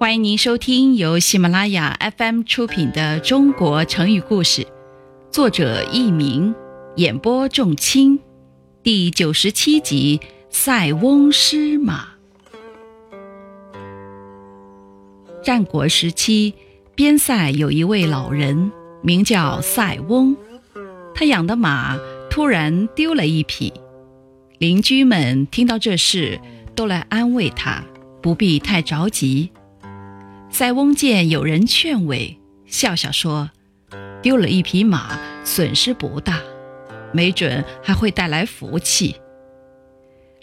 欢迎您收听由喜马拉雅 FM 出品的《中国成语故事》，作者佚名，演播仲卿，第九十七集《塞翁失马》。战国时期，边塞有一位老人，名叫塞翁，他养的马突然丢了一匹。邻居们听到这事，都来安慰他，不必太着急。塞翁见有人劝慰，笑笑说：“丢了一匹马，损失不大，没准还会带来福气。”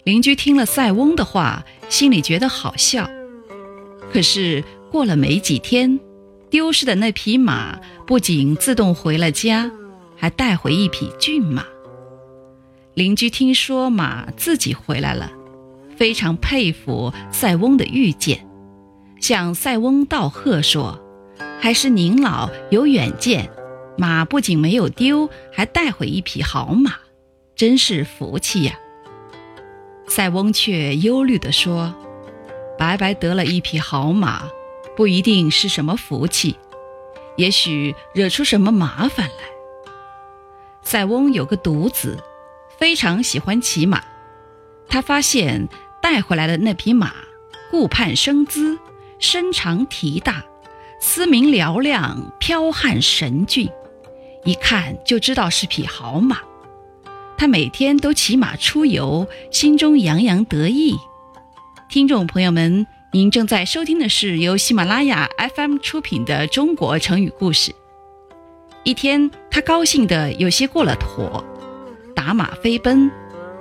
邻居听了塞翁的话，心里觉得好笑。可是过了没几天，丢失的那匹马不仅自动回了家，还带回一匹骏马。邻居听说马自己回来了，非常佩服塞翁的预见。向塞翁道贺说：“还是您老有远见，马不仅没有丢，还带回一匹好马，真是福气呀。”塞翁却忧虑地说：“白白得了一匹好马，不一定是什么福气，也许惹出什么麻烦来。”塞翁有个独子，非常喜欢骑马，他发现带回来的那匹马顾盼生姿。身长体大，嘶鸣嘹亮，剽悍神骏，一看就知道是匹好马。他每天都骑马出游，心中洋洋得意。听众朋友们，您正在收听的是由喜马拉雅 FM 出品的《中国成语故事》。一天，他高兴得有些过了火，打马飞奔，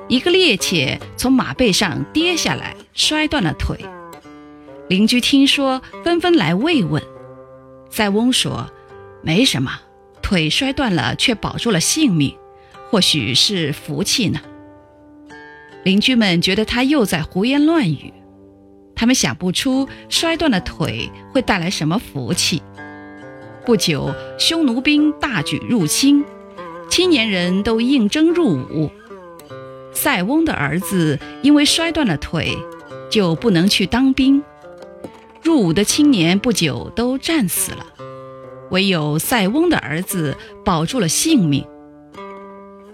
一个趔趄从马背上跌下来，摔断了腿。邻居听说，纷纷来慰问。塞翁说：“没什么，腿摔断了却保住了性命，或许是福气呢。”邻居们觉得他又在胡言乱语，他们想不出摔断了腿会带来什么福气。不久，匈奴兵大举入侵，青年人都应征入伍。塞翁的儿子因为摔断了腿，就不能去当兵。入伍的青年不久都战死了，唯有塞翁的儿子保住了性命。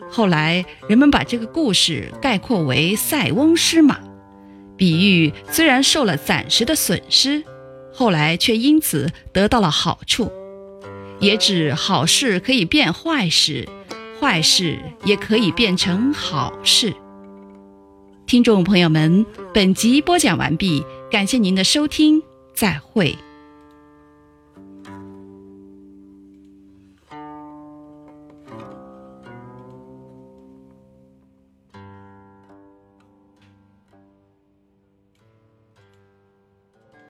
后来人们把这个故事概括为“塞翁失马”，比喻虽然受了暂时的损失，后来却因此得到了好处，也指好事可以变坏事，坏事也可以变成好事。听众朋友们，本集播讲完毕，感谢您的收听。再会。